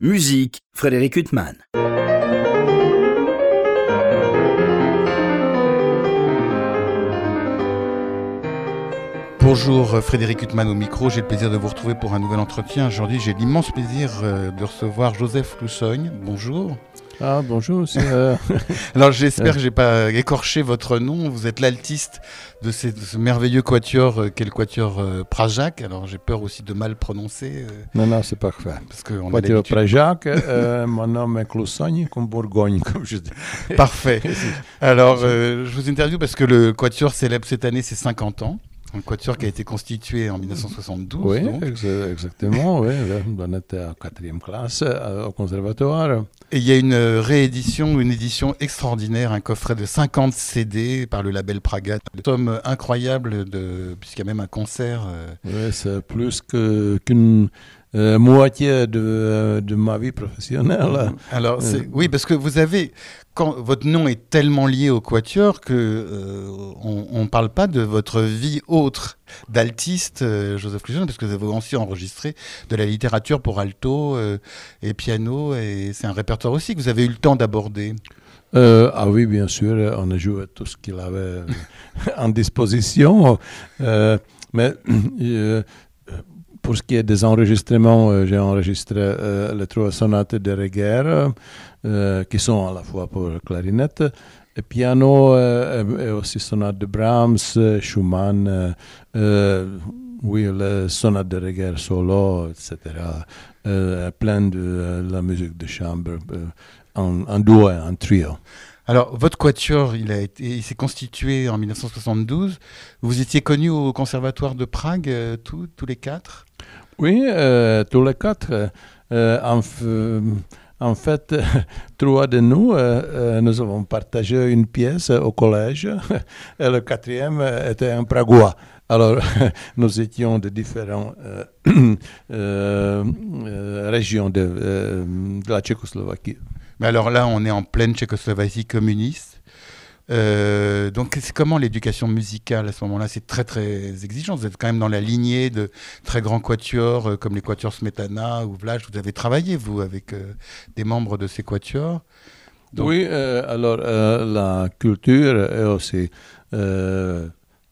Musique, Frédéric Huttman. Bonjour Frédéric Huttman au micro, j'ai le plaisir de vous retrouver pour un nouvel entretien. Aujourd'hui j'ai l'immense plaisir euh, de recevoir Joseph Loussogne. Bonjour. Ah bonjour. Euh... Alors j'espère que j'ai pas écorché votre nom. Vous êtes l'altiste de, ces- de ce merveilleux quatuor euh, qu'est le quatuor euh, Prajac. Alors j'ai peur aussi de mal prononcer euh, non, non, c'est parfait. parce Quatuor. Prajac, euh, mon nom est Cloussogne, comme Bourgogne, comme je dis. Parfait. Alors euh, je vous interviewe parce que le quatuor célèbre cette année ses 50 ans. Un quatuor qui a été constitué en 1972. Oui, donc. exactement, oui. On était en quatrième classe euh, au conservatoire. Et il y a une euh, réédition, une édition extraordinaire, un coffret de 50 CD par le label Praga. Une somme incroyable, puisqu'il y a même un concert. euh, Oui, c'est plus qu'une euh, moitié de, de ma vie professionnelle. Alors, oui, parce que vous avez, votre nom est tellement lié au quatuor que euh, on ne parle pas de votre vie autre d'altiste, euh, Joseph Clujon, parce que vous avez aussi enregistré de la littérature pour alto euh, et piano, et c'est un répertoire aussi que vous avez eu le temps d'aborder. Ah oui, bien sûr, on a joué tout ce qu'il avait en disposition. Mais pour ce qui est des enregistrements, j'ai enregistré les trois sonates de Reger, euh, qui sont à la fois pour clarinette et piano, euh, et, aussi sonates de Brahms, euh, Schumann, euh, euh, oui, les sonates de Reger solo, etc. Euh, plein de euh, la musique de chambre. euh, en, en duo et en trio. Alors, votre quatuor, il, a été, il s'est constitué en 1972. Vous étiez connu au Conservatoire de Prague, euh, tous, tous les quatre? Oui, euh, tous les quatre. euh, en, en fait, trois de nous, euh, euh, nous avons partagé une pièce au collège et le quatrième euh, était un Pragois. Alors, nous étions de différentes régions de, de la Tchécoslovaquie. Mais alors là, on est en pleine Tchécoslovaquie communiste. Euh, donc, comment l'éducation musicale à ce moment-là C'est très, très exigeant. Vous êtes quand même dans la lignée de très grands quatuors euh, comme les quatuors Smetana ou Vlach. Vous avez travaillé, vous, avec euh, des membres de ces quatuors. Oui, alors la culture et aussi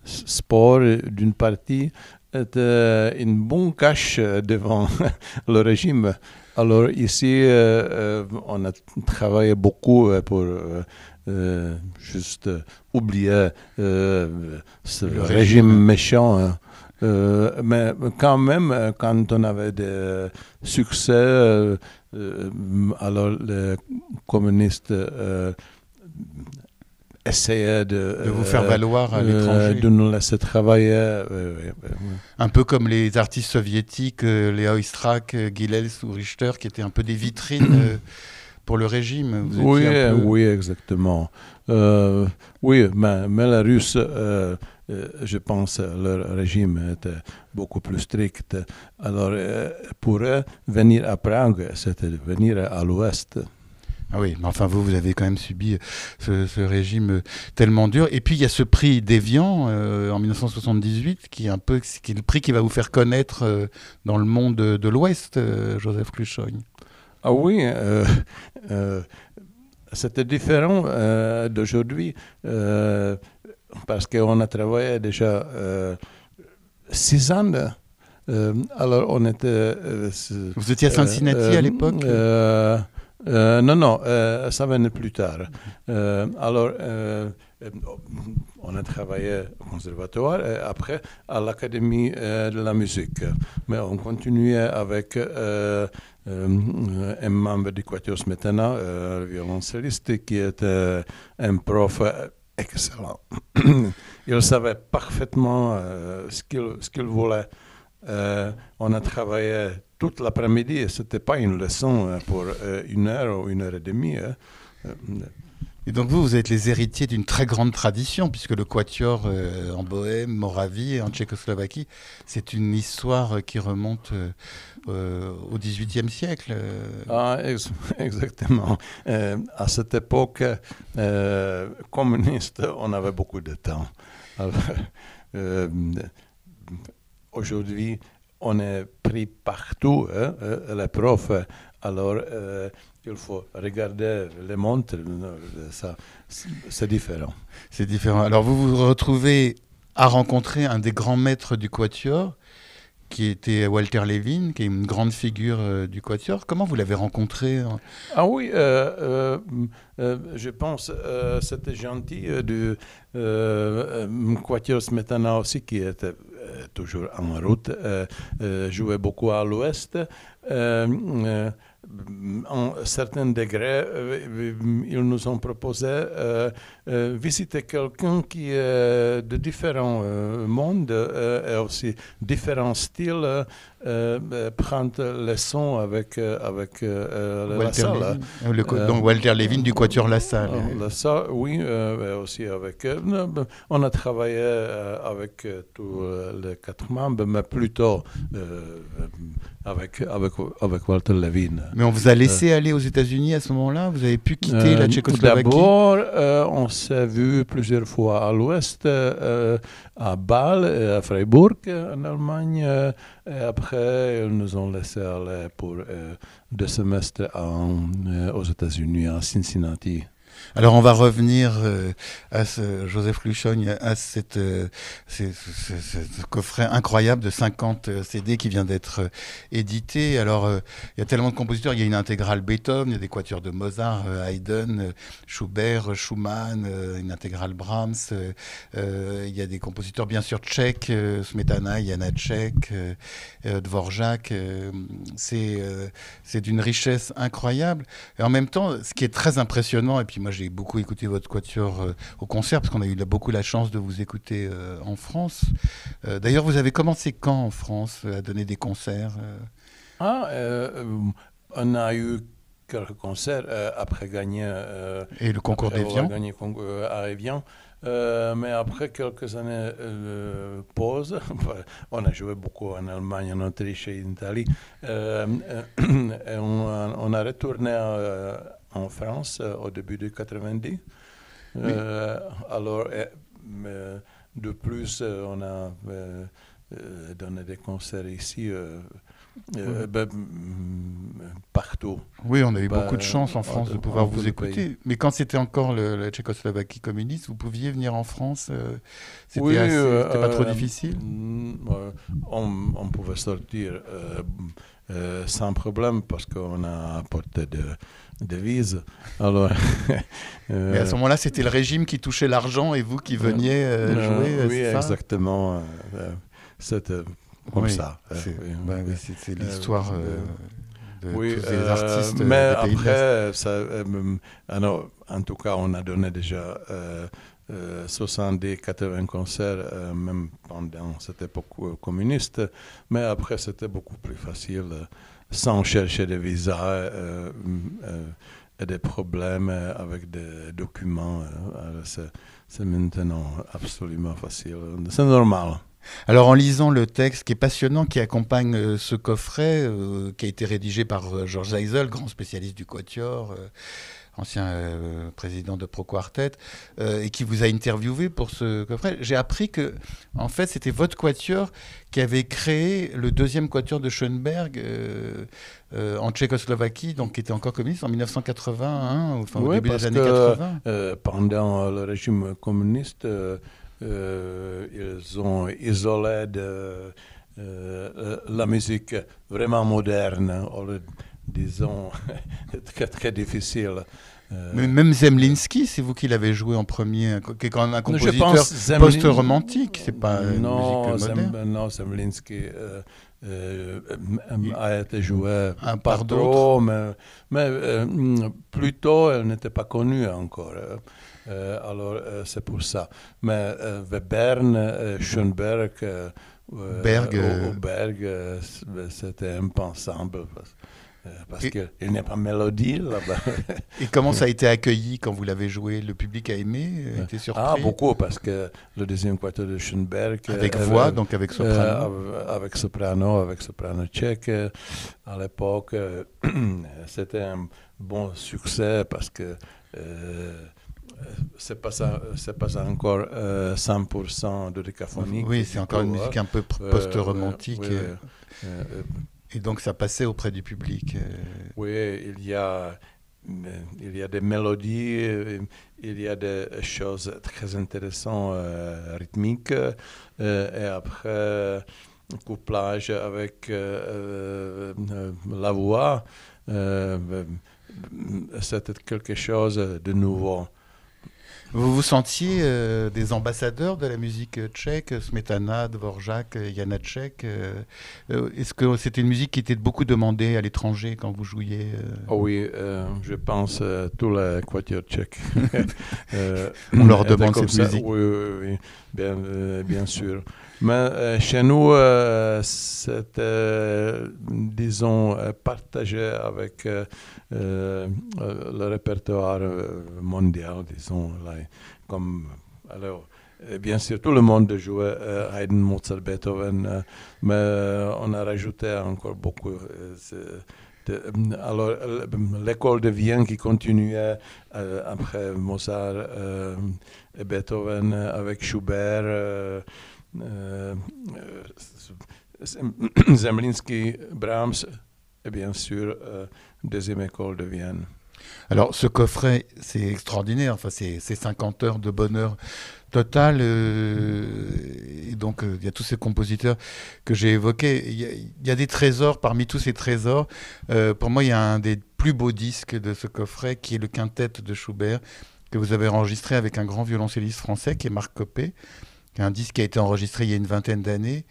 sport d'une partie est une bonne cache devant le régime. Alors ici, on a travaillé beaucoup pour juste euh, oublier euh, ce Le régime, régime. méchant. hein. Euh, mais quand même, euh, quand on avait des succès, euh, euh, alors les communistes euh, essayaient de, De vous euh, faire valoir à euh, l'étranger. de nous laisser travailler. Un peu comme les artistes soviétiques, euh, les Oistrakh, euh, Gilels ou Richter, qui étaient un peu des vitrines euh, pour le régime. Vous Oui, peu- oui, exactement. Euh, oui, mais, mais les Russes, euh, euh, je pense, leur régime était beaucoup plus strict. Alors, pour eux, venir à Prague, c'était venir à l'ouest. Ah oui, mais enfin vous, vous avez quand même subi ce, ce régime tellement dur. Et puis il y a ce prix d'Evian euh, en 1978, qui est un peu, qui est le prix qui va vous faire connaître euh, dans le monde de, de l'Ouest, euh, Joseph Cluchogne. Ah oui, euh, euh, c'était différent euh, d'aujourd'hui parce qu'on a travaillé déjà six ans. Alors on était... Vous étiez à Cincinnati à l'époque? Non, non, ça venait plus tard. Alors, on a travaillé au conservatoire et après à l'Académie euh, de la musique. Mais on continuait avec euh, euh, un membre du Quatuor Smetana, euh, le violoncelliste, qui était un prof euh, excellent. Il savait parfaitement euh, ce qu'il voulait. Euh, on a travaillé toute l'après-midi ce n'était pas une leçon euh, pour euh, une heure ou une heure et demie. Et donc vous, vous êtes les héritiers d'une très grande tradition, puisque le Quatuor euh, en Bohème, Moravie et en Tchécoslovaquie, c'est une histoire qui remonte euh, euh, au XVIIIe siècle. Ah, ex- exactement. À cette époque communiste, on avait beaucoup de temps. Aujourd'hui, on est pris partout. hein. Les profs alors il faut regarder les montres, ça, c'est différent. C'est différent. Alors vous vous retrouvez à rencontrer un des grands maîtres du quatuor, qui était Walter Levin, qui est une grande figure euh, du Quatuor. Comment vous l'avez rencontré hein? Ah oui, euh, euh, je pense que c'était gentil du Quatuor Smetana aussi, qui était toujours en route, jouait beaucoup à l'ouest en certains degrés, euh, ils nous ont proposé euh, euh, visiter quelqu'un qui est de différents mondes et aussi différents styles, prendre les sons avec, avec la salle. donc Walter Levin du Quatuor La Salle. La salle, oui, aussi avec. on a travaillé avec tous les quatre membres, mais plutôt avec, avec, avec Walter Levin. Mais on vous a laissé aller aux États-Unis à ce moment-là? Vous avez pu quitter la euh, Tchécoslovaquie? D'abord, euh, on s'est vu plusieurs fois à l'ouest, euh, à Bâle à Freiburg en Allemagne. et après, ils nous ont laissé aller pour deux semestres aux États-Unis, à Cincinnati. Alors on va revenir euh, à ce, Joseph Luchogne, à cette, euh, ce, coffret incroyable de 50 euh, CD qui vient d'être édité. Alors il y a tellement de compositeurs, il y a une intégrale Beethoven, il y a des quatuors de Mozart, Haydn, Schubert, Schumann, une intégrale Brahms, il y a des compositeurs bien sûr tchèques, Smetana, Janacek, Dvorak. c'est c'est d'une richesse incroyable. Et en même temps, ce qui est très impressionnant, et puis moi j'ai beaucoup écouté votre quatuor euh, au concert parce qu'on a eu beaucoup la chance de vous écouter euh, en France. Euh, d'ailleurs, vous avez commencé quand en France à donner des concerts Ah, on a eu quelques concerts après gagner. Et le concours d'Evian? gagné à Evian. mais après quelques années de pause, on a joué beaucoup en Allemagne, en Autriche et en Italie. et on, on, a retourné à, en France euh, au début des 90. Euh, alors, de plus, euh, on a donné des concerts ici. Ben, mm, partout. Oui, on a eu beaucoup de chance en France de pouvoir vous écouter. Mais quand c'était encore la Tchécoslovaquie communiste, vous pouviez venir en France C'était oui, pas trop difficile? mm, on, on, pouvait sortir sans problème parce qu'on a apporté de devise. Alors, euh, à ce moment-là, c'était le régime qui touchait l'argent et vous qui veniez euh, euh, jouer. oui, exactement. C'était comme ça. C'est l'histoire de tous les artistes. mais après, ça, alors, en tout cas, on a donné déjà 70-80 concerts, même pendant cette époque communiste. Mais après, c'était beaucoup plus facile sans chercher des visas euh, euh, et des problèmes avec des documents. Euh, c'est maintenant absolument facile. C'est normal. Alors en lisant le texte qui est passionnant, qui accompagne ce coffret, qui a été rédigé par Georges Eisel, grand spécialiste du quatuor, ancien euh, président de Pro Quartet, euh, et qui vous a interviewé pour ce coffret, j'ai appris que, en fait, c'était votre quatuor qui avait créé le deuxième quatuor de Schoenberg euh, en Tchécoslovaquie, donc qui était encore communiste en 1981, enfin, au début des années 80. pendant le régime communiste, ils ont isolé de, la musique vraiment moderne disons, très très difficile. Euh, Mais même Zemlinsky, c'est vous qui l'avez joué en premier, qui est quand même un compositeur post-romantique, c'est pas non, musique Zem, non, Zemlinsky euh, euh, a été joué un par d'autres, mais, mais plutôt elle n'était pas connue encore. alors c'est pour ça. Mais Webern, Schoenberg, Berg, Berg c'était impensable. Euh, parce qu'il n'y a pas de mélodie là-bas. et comment ça a été accueilli quand vous l'avez joué? Le public a aimé? A été surpris? Ah, beaucoup, parce que le deuxième quartet de Schoenberg. Avec voix, donc avec soprano euh, Avec soprano, avec soprano tchèque. À l'époque, c'était un bon succès parce que. Euh, c'est pas c'est pas encore 100% de décaphonie. Oui, c'est encore une musique un peu post-romantique. Et donc ça passait auprès du public. Oui, il y a il y a des mélodies, il y a des choses très intéressantes rythmiques, et après couplage avec la voix, c'était quelque chose de nouveau. Vous vous sentiez euh, des ambassadeurs de la musique tchèque, Smetana, Dvorak, Janacek euh, euh, Est-ce que c'était une musique qui était beaucoup demandée à l'étranger quand vous jouiez oh Oui, je pense à tous les quatuors tchèques. On leur demande cette musique Oui, oui, oui. Bien, bien sûr. Mais chez nous, c'était, disons, partagé avec le répertoire mondial, disons. Là, comme, alors, bien sûr, tout le monde jouait Haydn, Mozart, Beethoven, mais on a rajouté encore beaucoup. alors, l'école de Vienne qui continuait après Mozart et Beethoven avec Schubert. Zemlinsky, Brahms et bien sûr deuxième école de Vienne. Alors ce coffret, c'est extraordinaire, enfin, c'est 50 heures de bonheur total. Euh, et donc il y a tous ces compositeurs que j'ai évoqués. Il y, a des trésors parmi tous ces trésors. Euh, pour moi, il y a un des plus beaux disques de ce coffret qui est le quintet de Schubert que vous avez enregistré avec un grand violoncelliste français qui est Marc Copé un disque qui a été enregistré il y a une vingtaine d'années.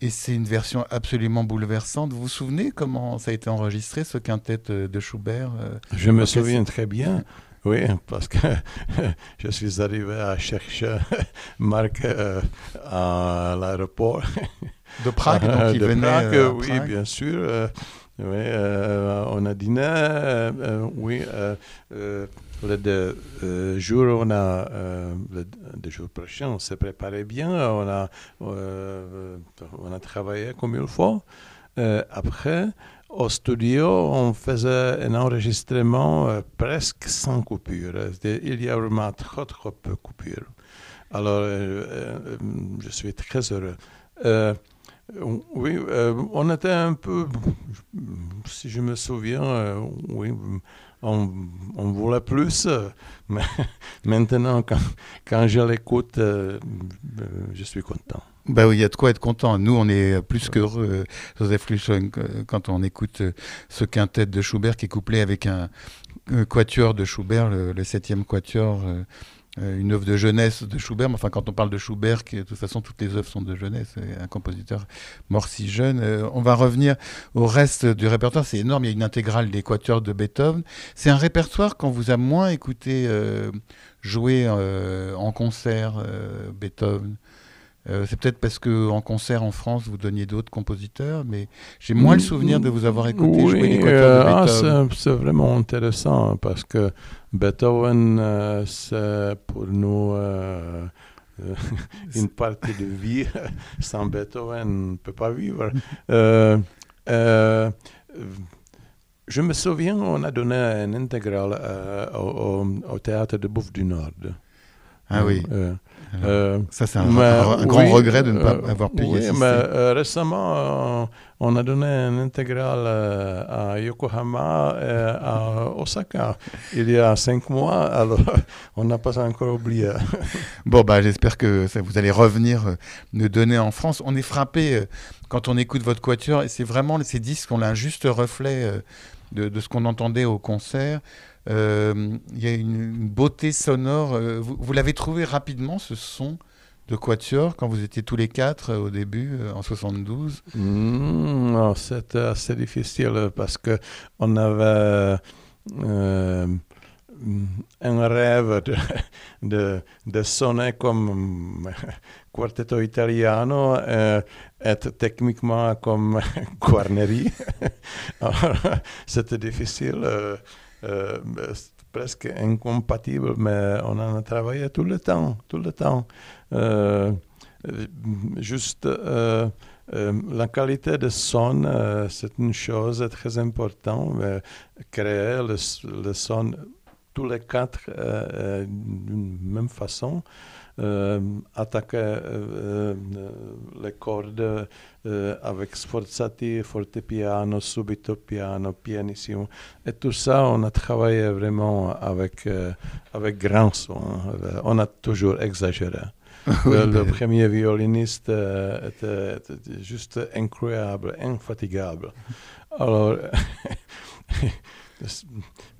Et c'est une version absolument bouleversante. Vous vous souvenez comment ça a été enregistré, ce quintet euh, de Schubert euh, Je me souviens très bien. Oui, parce que je suis arrivé à chercher Marc euh, à l'aéroport. De Prague, donc il de venait Prague, oui, bien sûr. oui, on a dîné, oui le deux euh, jours, on a, euh, le deux jours prochains, on s'est préparé bien, on a, euh, on a travaillé comme il faut. après, au studio, on faisait un enregistrement presque sans coupure. Il y a vraiment trop, trop peu de coupures. Alors, je suis très heureux. oui, on était un peu, si je me souviens, oui, on, voulait plus, mais maintenant, quand, je l'écoute, euh, euh, je suis content. Bah oui, il y a de quoi être content. Nous, on est plus qu'heureux, euh, Joseph Luchon, quand on écoute ce quintet de Schubert qui est couplé avec un, quatuor de Schubert, le, septième quatuor euh, une œuvre de jeunesse de Schubert. Enfin, quand on parle de Schubert, de toute façon, toutes les œuvres sont de jeunesse, un compositeur mort si jeune. Euh, on va revenir au reste du répertoire. C'est énorme. Il y a une intégrale des quatuors de Beethoven. C'est un répertoire qu'on vous a moins écouté euh, jouer en concert, Beethoven. Euh, c'est peut-être parce que en concert en France, vous donniez d'autres compositeurs, mais j'ai moins le souvenir de vous avoir écouté jouer les euh, ah, c'est vraiment intéressant parce que Beethoven, euh, c'est pour nous une partie de vie. Sans Beethoven, on ne peut pas vivre. je me souviens, on a donné un intégral au, au, théâtre de Bouffe du Nord. Ah oui. Euh, ça, c'est un, grand regret de ne pas euh, avoir pu oui, mais euh, récemment, on a donné un intégral à Yokohama et à Osaka il y a cinq mois, alors on n'a pas encore oublié. bon, bah, j'espère que ça, vous allez revenir nous donner en France. On est frappé quand on écoute votre quatuor, et c'est vraiment ces disques ont un juste reflet de, de ce qu'on entendait au concert. Euh, il y a une, beauté sonore. Euh, vous, l'avez trouvé rapidement, ce son de Quatuor, quand vous étiez tous les quatre euh, au début, en 72 mmh, C'était assez difficile parce qu'on avait un rêve de, sonner comme quartetto italiano et être techniquement comme Guarneri. C'était difficile. Euh, presque incompatible, mais on en a travaillé tout le temps, tout le temps. Euh, juste euh, la qualité de son, c'est une chose très importante. créer le, son tous les quatre d'une même façon. attaquer les cordes avec sforzati, fortepiano, subito piano, pianissimo. Et tout ça, on a travaillé vraiment avec, avec grand son. On a toujours exagéré. le, premier violoniste était, juste incroyable, infatigable. Alors,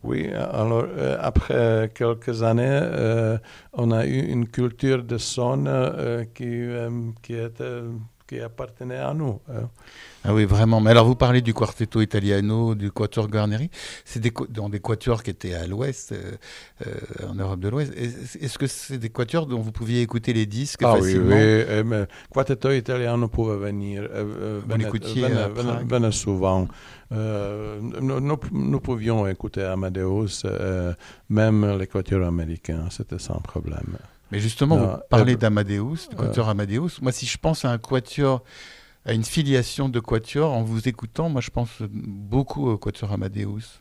oui, alors euh, après quelques années, euh, on a eu une culture de son euh, qui, qui était qui appartenait à nous. Hein. Ah oui, vraiment. Mais alors, vous parlez du Quartetto Italiano, du Quatuor Guarneri. C'est des, dans des quatuors qui étaient à l'ouest, euh, euh, en Europe de l'Ouest. Est-ce que c'est des quatuors dont vous pouviez écouter les disques ah facilement? oui, oui. Mais Quartetto Italiano pouvait venir. Euh, vous l'écoutiez venait, souvent. Nous, nous, pouvions écouter Amadeus, même les quatuors américains, c'était sans problème. Mais justement, vous parlez d'Amadeus, du quatuor Amadeus. Moi, si je pense à un quatuor à une filiation de Quatuor. En vous écoutant, moi je pense beaucoup au Quatuor Amadeus.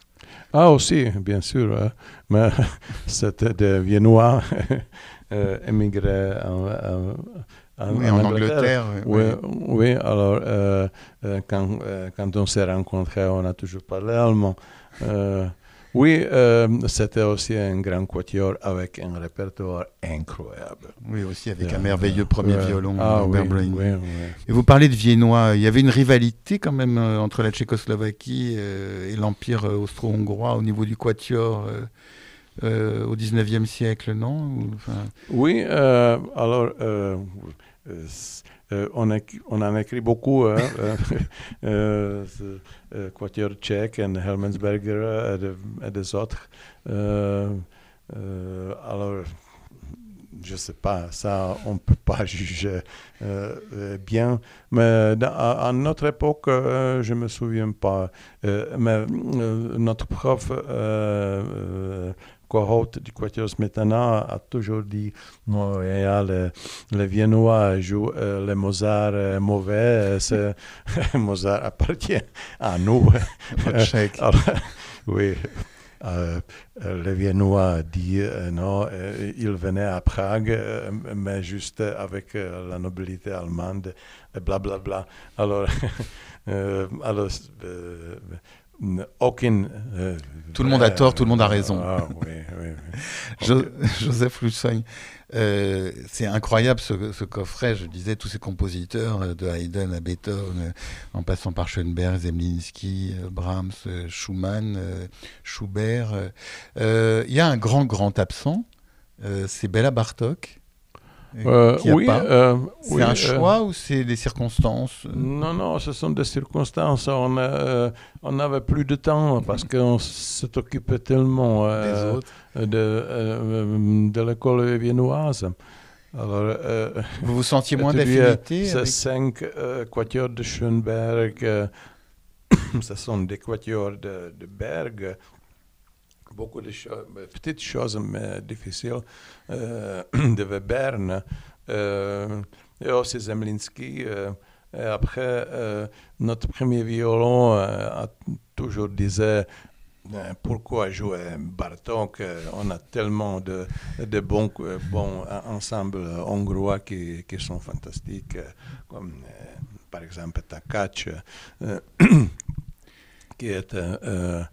Ah aussi, bien sûr. Hein. Mais c'était des Viennois euh, émigrés en, en, Angleterre. oui, oui. alors euh, euh, quand, quand on s'est rencontrés, on a toujours parlé allemand. Oui, euh, c'était aussi un grand quatuor avec un répertoire incroyable. Oui, aussi avec un merveilleux premier violon, ah, oui, Et vous parlez de Viennois, il y avait une rivalité quand même euh, entre la Tchécoslovaquie euh, et l'Empire austro-hongrois au niveau du quatuor au 19e siècle, non? Oui, alors euh, on, a, en écrit beaucoup, hein, euh, euh, Quatuor Tchèque et Helmensberger et, des autres. alors, je ne sais pas, ça, on ne peut pas juger bien. Mais à, notre époque, je ne me souviens pas. mais notre prof cohorte du Quatuor Smetana a toujours dit non, les, les Viennois jouent euh, les Mozart euh, mauvais, euh, Mozart appartient à nous. oui. les Viennois disent non, il venait à Prague, mais juste avec la nobilité allemande, blablabla. Bla, bla. Alors, alors aucune. Euh, tout le monde a tort, tout le monde a raison. Ah, Joseph Lussogne, euh, c'est incroyable ce, coffret. Je disais tous ces compositeurs, euh, de Haydn à Beethoven, en passant par Schoenberg, Zemlinsky, Brahms, Schumann, Schubert. Il y a un grand, grand absent, c'est Bella Bartok. Euh, oui, euh, c'est un euh, choix ou c'est des circonstances Non, non, ce sont des circonstances. On n'avait plus de temps parce qu'on s'est occupé tellement de, de l'école viennoise. Alors, vous vous sentiez moins d'affinité Ces cinq quatuors de Schoenberg, ce sont des quatuors de, de Berg beaucoup de choses, petites choses mais difficiles euh, de Webern euh, et aussi Zemlinsky. Euh, et après, notre premier violon a toujours disait pourquoi jouer Bartok On a tellement de, de bons, bons ensembles hongrois qui, qui sont fantastiques, comme par exemple Takac, qui est euh,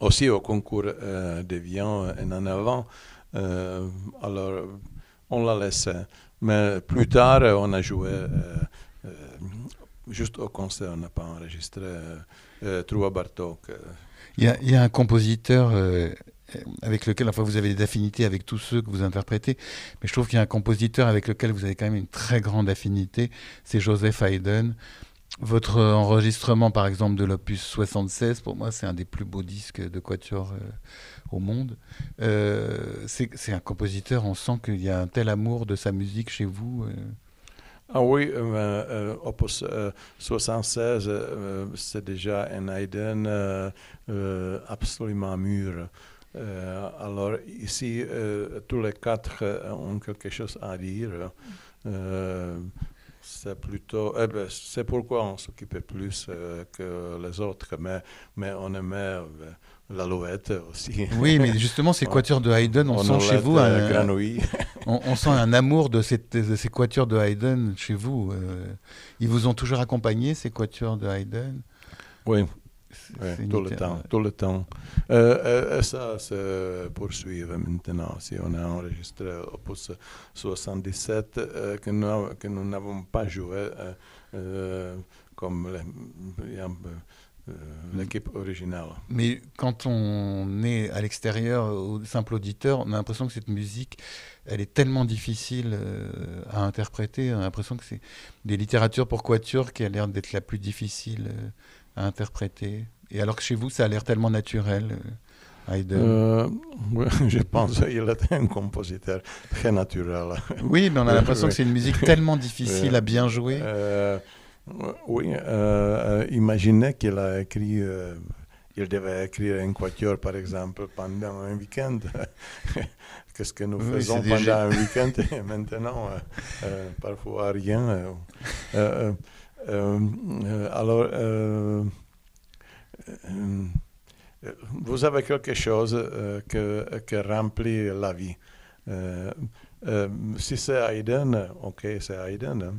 aussi au concours euh, de Vian et en avant. Euh, alors, on l'a laissé. Mais plus tard, on a joué juste au concert, on n'a pas enregistré euh, Trouva Bartok. Il y, y, a un compositeur avec lequel, enfin, vous avez des affinités avec tous ceux que vous interprétez, mais je trouve qu'il y a un compositeur avec lequel vous avez quand même une très grande affinité, c'est Joseph Haydn. Votre enregistrement, par exemple, de l'opus 76, pour moi, c'est un des plus beaux disques de Quatuor euh, au monde. Euh, c'est un compositeur, on sent qu'il y a un tel amour de sa musique chez vous. Euh. Ah oui, opus 76, c'est déjà un Haydn absolument mûr. alors ici, tous les quatre ont quelque chose à dire. C'est plutôt. Eh ben, c'est pourquoi on s'occupait plus que les autres, mais, mais on aimait l'alouette aussi. Oui, mais justement, ces quatuors de Haydn, on, sent chez vous un, on, on, sent un amour de, cette, de, ces quatuors de Haydn chez vous. ils vous ont toujours accompagné, ces quatuors de Haydn Oui, tout le temps, tout le temps. Euh, et ça se poursuit maintenant. Si on a enregistré Opus 77 euh, que nous, que nous n'avons pas joué euh, comme l'équipe originale. Mais quand on est à l'extérieur, au simple auditeur, on a l'impression que cette musique, elle est tellement difficile à interpréter. On a l'impression que c'est des littératures pour quatuor qui a l'air d'être la plus difficile à interpréter. Et alors que chez vous, ça a l'air tellement naturel. Euh, Haydn. Euh, je pense qu'il était un compositeur très naturel. Oui, mais on a l'impression que c'est une musique tellement difficile à bien jouer. Euh, oui, imaginez qu'il a écrit, il devait écrire un quatuor, par exemple, pendant un week-end. Qu'est-ce que nous faisons pendant un week-end? Et maintenant, parfois rien. Alors, euh, vous avez quelque chose euh, que, que remplit la vie. Euh, si c'est Haydn, ok, c'est Haydn, hein.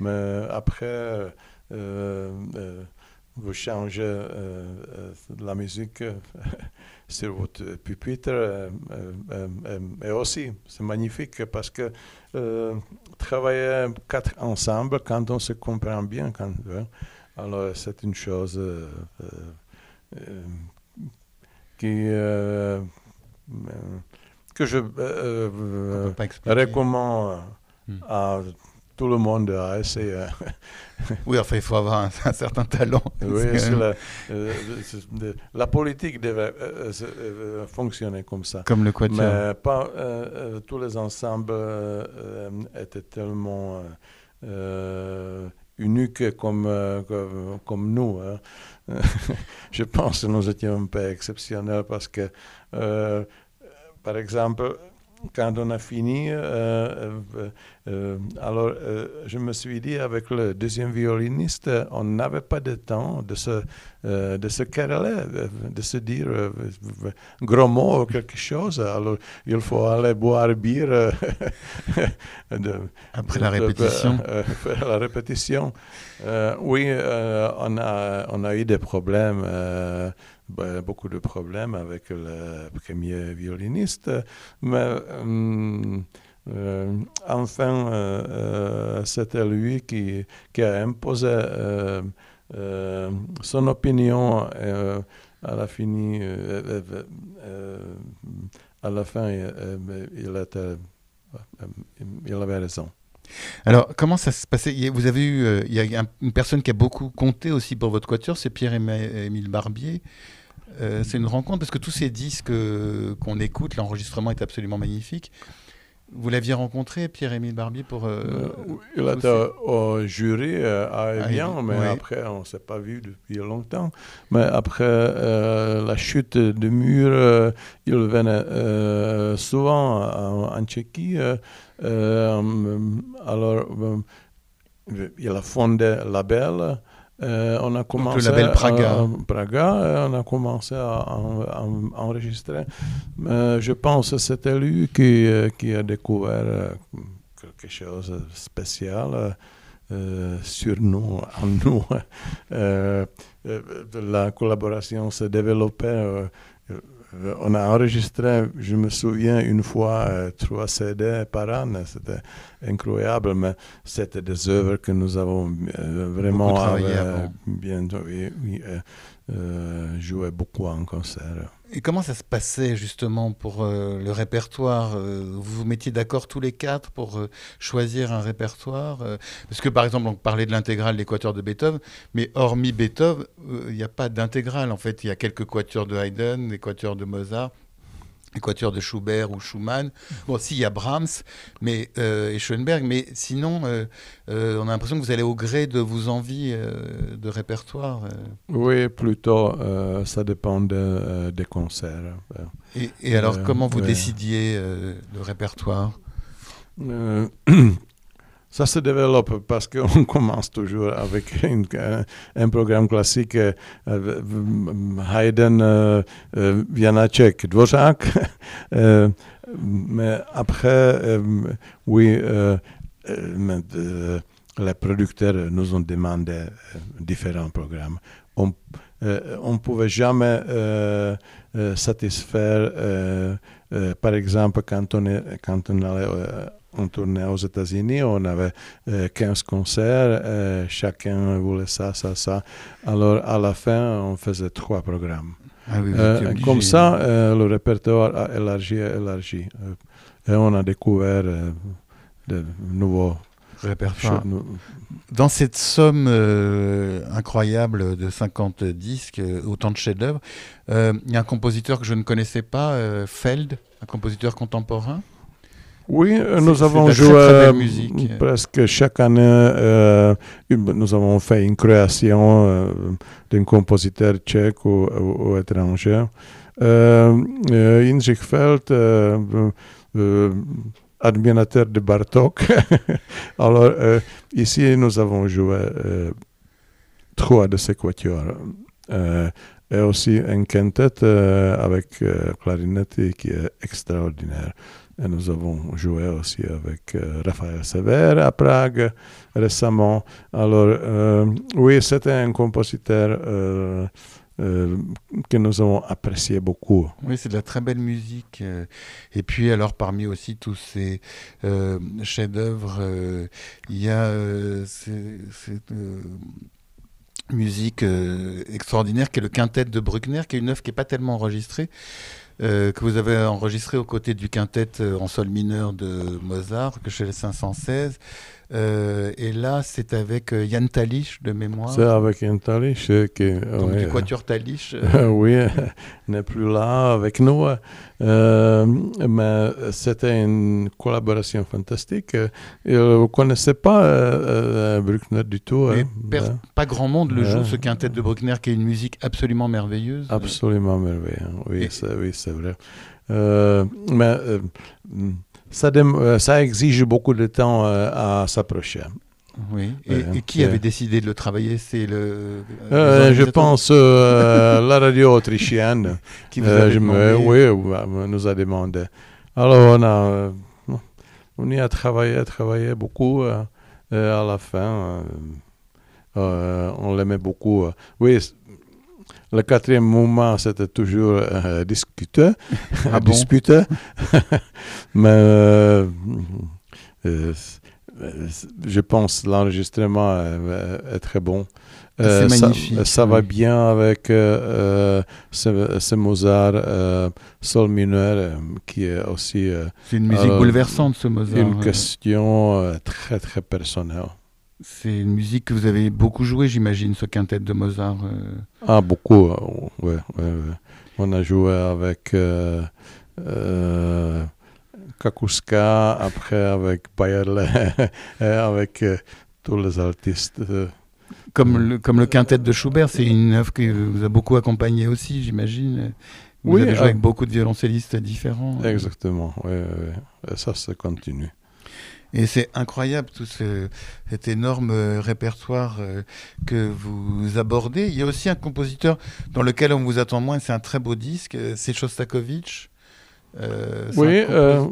mais après, vous changez la musique sur votre pupitre. et aussi, c'est magnifique parce que travailler quatre ensemble, quand on se comprend bien, quand, alors c'est une chose euh, qui, euh, que je euh, recommande hmm. à tout le monde à essayer. oui, enfin, il faut avoir un, certain talent. Oui, la, la, politique devait fonctionner comme ça. Comme le quatuor. Mais pas tous les ensembles étaient tellement uniques comme, comme, comme, nous. Hein. je pense que nous étions un peu exceptionnels parce que, euh, par exemple, quand on a fini, euh, euh, euh, alors je me suis dit avec le deuxième violiniste, on n'avait pas de temps de se, de se quereller, de se dire gros mots ou quelque chose. Alors il faut aller boire bière après la répétition. la répétition. oui, on, a, on a eu des problèmes bah, beaucoup de problèmes avec le premier violiniste, mais euh, euh, enfin, euh, c'était lui qui, qui, a imposé son opinion à la, fini, à la fin, il, était, il avait raison. Alors, comment ça se passait? Il y a une personne qui a beaucoup compté aussi pour votre quatuor, c'est Pierre-Émile Barbier. Euh, c'est une rencontre parce que tous ces disques euh, qu'on écoute, l'enregistrement est absolument magnifique. Vous l'aviez rencontré, Pierre-Émile Barbier, pour. Euh, il était au jury à Evian, mais après, on ne s'est pas vu depuis longtemps. Mais après la chute du mur, il venait souvent en, en Tchéquie. alors, il a fondé Label. Euh, on a commencé le label Praga. Praga, euh, on a commencé à, enregistrer. je pense que c'était lui qui, euh, qui, a découvert quelque chose de spécial sur nous, en nous. la collaboration s'est développée euh, on a enregistré, je me souviens, une fois euh, trois CD par an. C'était incroyable, mais c'était des œuvres que nous avons euh, vraiment bien joué beaucoup en concert. Et comment ça se passait justement pour le répertoire Vous vous mettiez d'accord tous les quatre pour choisir un répertoire Parce que par exemple, on parlait de l'intégrale des quatuors de Beethoven, mais hormis Beethoven, il n'y a pas d'intégrale en fait. Il y a quelques quatuors de Haydn, des quatuors de Mozart équateur de Schubert ou Schumann. Bon, si, il y a Brahms mais, euh, et Schoenberg, mais sinon, euh, euh, on a l'impression que vous allez au gré de vos envies de répertoire. Oui, plutôt, ça dépend des concerts. Et, alors, comment vous décidiez le répertoire? Ça se développe parce qu'on commence toujours avec un, programme classique euh, Haydn, euh, euh, Janacek, Dvořák. euh, mais après, euh, oui, euh, les producteurs nous ont demandé différents programmes. On ne pouvait jamais satisfaire, par exemple, quand on, est, quand on tournait aux États-Unis, on avait euh, 15 concerts, euh, chacun voulait ça, ça, ça. Alors à la fin, on faisait trois programmes. Ah oui, euh, comme ça, le répertoire a élargi, élargi. et on a découvert de nouveaux répertoires. Dans cette somme euh, incroyable de 50 disques, autant de chefs-d'œuvre, il y a un compositeur que je ne connaissais pas, Feld, un compositeur contemporain? Oui, nous avons joué très presque chaque année. Euh, nous avons fait une création euh, d'un compositeur tchèque ou, ou, ou étranger. Euh, Indřich Feld, admirateur de Bartok. Alors, ici, nous avons joué trois de ces quatuors. et aussi un quintet avec clarinette qui est extraordinaire. Et nous avons joué aussi avec euh, Raphaël Sever à Prague récemment. Alors, euh, oui, c'était un compositeur euh, que nous avons apprécié beaucoup. Oui, c'est de la très belle musique. Et puis, alors, parmi aussi tous ces chefs-d'œuvre, il y a cette musique extraordinaire qui est le quintet de Bruckner, qui est une œuvre qui n'est pas tellement enregistrée. Euh, que vous avez enregistré aux côtés du quintet euh, en sol mineur de Mozart, que chez les 516. Euh, et là, c'est avec euh, Yann Talich de mémoire. C'est avec Yann Talich. Euh, qui, Donc, ouais, du Quatuor Talich. oui, n'est plus là avec nous. mais c'était une collaboration fantastique. Et, vous ne connaissez pas Bruckner du tout. Hein, pas grand monde le joue, ce quintet de Bruckner, qui est une musique absolument merveilleuse. Absolument merveilleuse, oui, c'est oui, vrai. mais ça, ça, exige beaucoup de temps à s'approcher. Oui. Et, et qui avait décidé de le travailler? C'est le. Euh, je pense euh, la radio autrichienne. qui vous a me, Oui, nous a demandé. Alors on a, on y a travaillé, travaillé beaucoup. à la fin, on l'aimait beaucoup. Oui, le quatrième mouvement, c'était toujours euh, discuté, ah bon? disputé. Mais euh, euh, je pense l'enregistrement est, est, très bon. C'est magnifique. Ça, ça, va bien avec ce, ce, Mozart sol mineur qui est aussi. C'est une musique bouleversante, ce Mozart. Une question très très personnelle. C'est une musique que vous avez beaucoup jouée, j'imagine, ce quintet de Mozart. Euh... Ah, beaucoup, euh, ouais, ouais, ouais, On a joué avec euh, euh, Kakuska, après avec Bayerle, avec tous les artistes. Comme le, comme le quintet de Schubert, c'est une œuvre qui vous a beaucoup accompagné aussi, j'imagine. Vous oui, avez joué avec beaucoup de violoncellistes différents. Exactement, oui, oui. ça se continue. Et c'est incroyable tout ce, cet énorme euh, répertoire euh, que vous abordez. Il y a aussi un compositeur dans lequel on vous attend moins, c'est un très beau disque, c'est Shostakovich. Euh, oui, euh,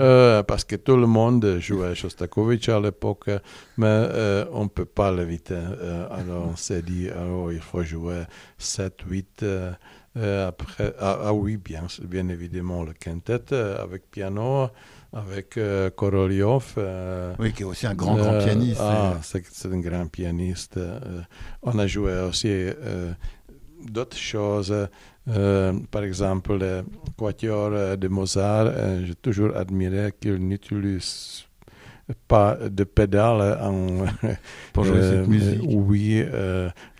euh, parce que tout le monde jouait Shostakovich à l'époque, mais on ne peut pas l'éviter. alors on s'est dit, alors il faut jouer 7, 8. après, ah, ah, oui, bien, bien évidemment, le quintet avec piano avec euh, Korolev. Euh, oui, qui est aussi un grand, grand pianiste. Ah, c'est un grand pianiste. on a joué aussi d'autres choses. par exemple, le quatuor de Mozart, j'ai toujours admiré qu'il n'utilise pas de pédale en, pour jouer cette musique. Oui,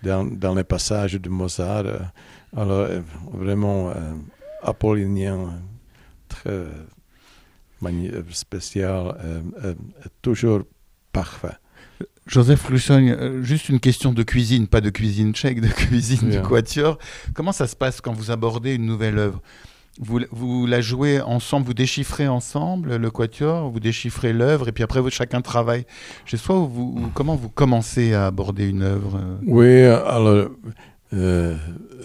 dans, dans, les passages de Mozart. alors, vraiment apollinien, très spécial, euh, euh, toujours parfait. Joseph Lussogne, euh, juste une question de cuisine, pas de cuisine tchèque, de cuisine du quatuor. Comment ça se passe quand vous abordez une nouvelle œuvre? Vous, vous la jouez ensemble, vous déchiffrez ensemble le quatuor, vous déchiffrez l'œuvre, et puis après vous, chacun travaille soi, ou, vous, ou comment vous commencez à aborder une œuvre? Oui, alors, euh,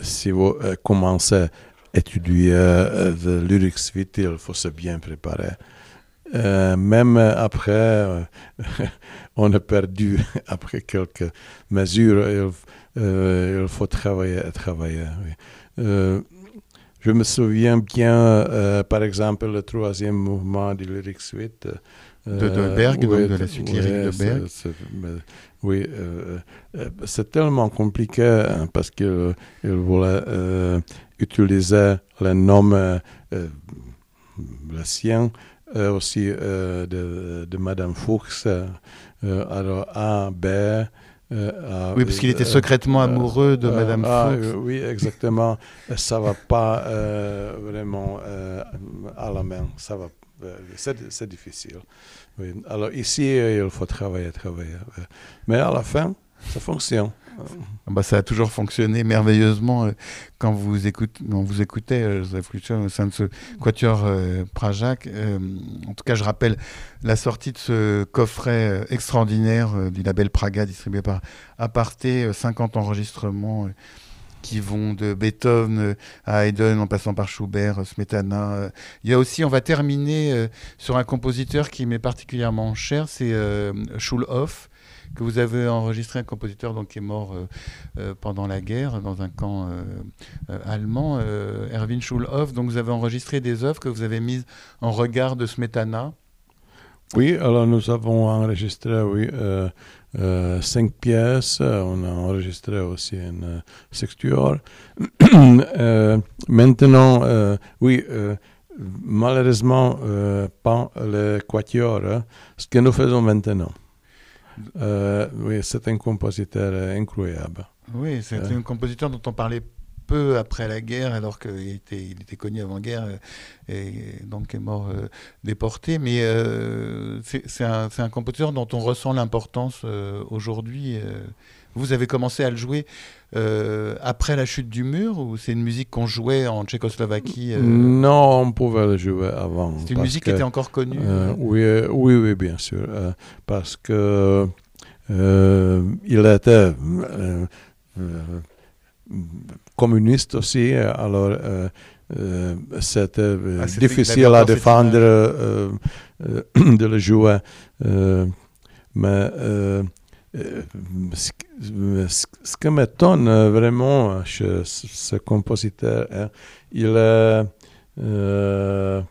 si vous euh, commencez étudier euh, le lyric suite, il faut se bien préparer. Euh, même après, euh, on a perdu après quelques mesures, il, euh, il faut travailler, travailler. oui. Euh, je me souviens bien, euh, par exemple, le troisième mouvement du lyric suite. De- de Berg, donc de la suite lyrique de Berg. mais- oui, euh, euh, c'est tellement compliqué hein, parce qu'il voulait euh, utiliser les noms, euh, euh, le sien, euh, aussi euh, de, de Madame Fuchs, alors A, B. A, Oui, parce qu'il était secrètement amoureux de Madame ah, Fuchs. oui, exactement. ça va pas vraiment à la main. Ça va. c'est, difficile. Oui. Alors ici, il faut travailler, travailler. Mais à la fin, ça fonctionne. Bah, ça a toujours fonctionné merveilleusement euh, quand vous écoutez, quand vous écoutez Joseph Lucian au sein de ce quatuor euh, Prajac. Euh, en tout cas, je rappelle la sortie de ce coffret extraordinaire du label Praga distribué par Aparté, euh, 50 enregistrements qui vont de Beethoven à Haydn en passant par Schubert, Smetana. Il y a aussi, on va terminer sur un compositeur qui m'est particulièrement cher, c'est Schulhoff que vous avez enregistré, un compositeur donc, qui est mort euh, euh, pendant la guerre dans un camp euh, allemand, Erwin Schulhoff. Donc vous avez enregistré des œuvres que vous avez mises en regard de Smetana. Oui, alors nous avons enregistré, oui, cinq pièces. On a enregistré aussi euh, sextuor. Maintenant, oui, malheureusement, pas le quatuor. hein. Ce que nous faisons maintenant. Euh, oui, c'est un compositeur euh, incroyable. Oui, c'est Ouais. un compositeur dont on parlait peu après la guerre, alors qu'il était, il était connu avant-guerre euh, et donc est mort euh, déporté. Mais euh, c'est un, compositeur dont on ressent l'importance euh, aujourd'hui. Vous avez commencé à le jouer euh, après la chute du mur ou c'est une musique qu'on jouait en Tchécoslovaquie euh, Non, on pouvait le jouer avant. C'est une musique que- qui était encore connue Euh, oui, oui, oui, bien sûr. parce que il était communiste aussi, alors c'était Ah, c'était- il difficile à défendre de le jouer. mais ce, que- ce- qui m'étonne euh, vraiment chez ce, compositeur, hein, il est euh, euh,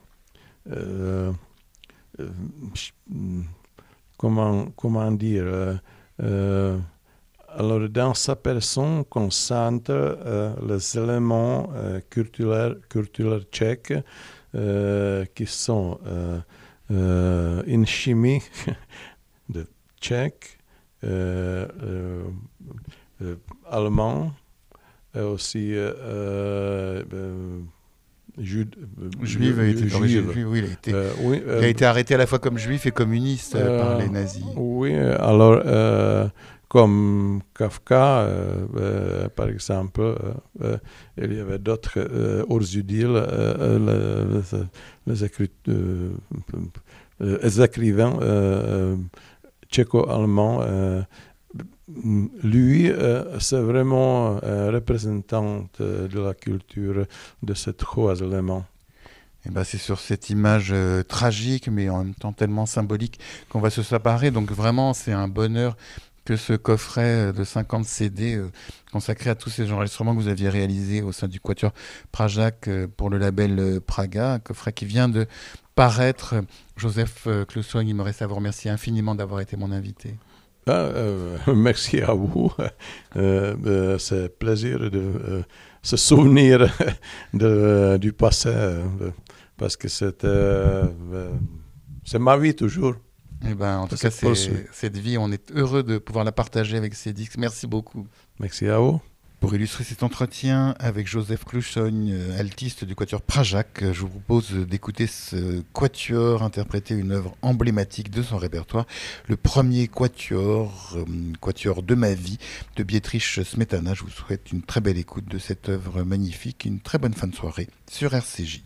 euh, comment, comment dire euh, euh, alors dans sa personne concentre euh, les éléments euh, culturels, culturels tchèques euh, qui sont euh, euh, une chimie de tchèque, euh, euh, euh, allemand, et aussi jude- euh, Juive, juive. oui, il a été, Euh, oui, il euh, a été arrêté à la fois comme juif et communiste euh, par les nazis. oui, alors, comme Kafka, par exemple, il y avait d'autres euh, les écrivains euh, euh, lui, euh, c'est vraiment euh, représentant de la culture de ces trois éléments. Et ben, c'est sur cette image tragique, mais en même temps tellement symbolique, qu'on va se séparer. Donc vraiment, c'est un bonheur que ce coffret euh, de 50 CD euh, consacré à tous ces enregistrements que vous aviez réalisés au sein du Quatuor Prajac euh, pour le label Praga, un coffret qui vient de paraître. Joseph Cloussogne, il me reste à vous remercier infiniment d'avoir été mon invité. Ah, merci à vous. Euh, euh, c'est plaisir de se souvenir du passé parce que c'est ma vie toujours. Et ben, en tout cas, cette vie, on est heureux de pouvoir la partager avec ces disques. Merci beaucoup. Merci à vous. Pour illustrer cet entretien avec Joseph Clouchogne, euh, altiste du quatuor Prajac, je vous propose d'écouter ce quatuor interpréter une œuvre emblématique de son répertoire, le premier quatuor, euh, quatuor de ma vie de Bietrich Smetana. Je vous souhaite une très belle écoute de cette œuvre magnifique, une très bonne fin de soirée sur RCJ.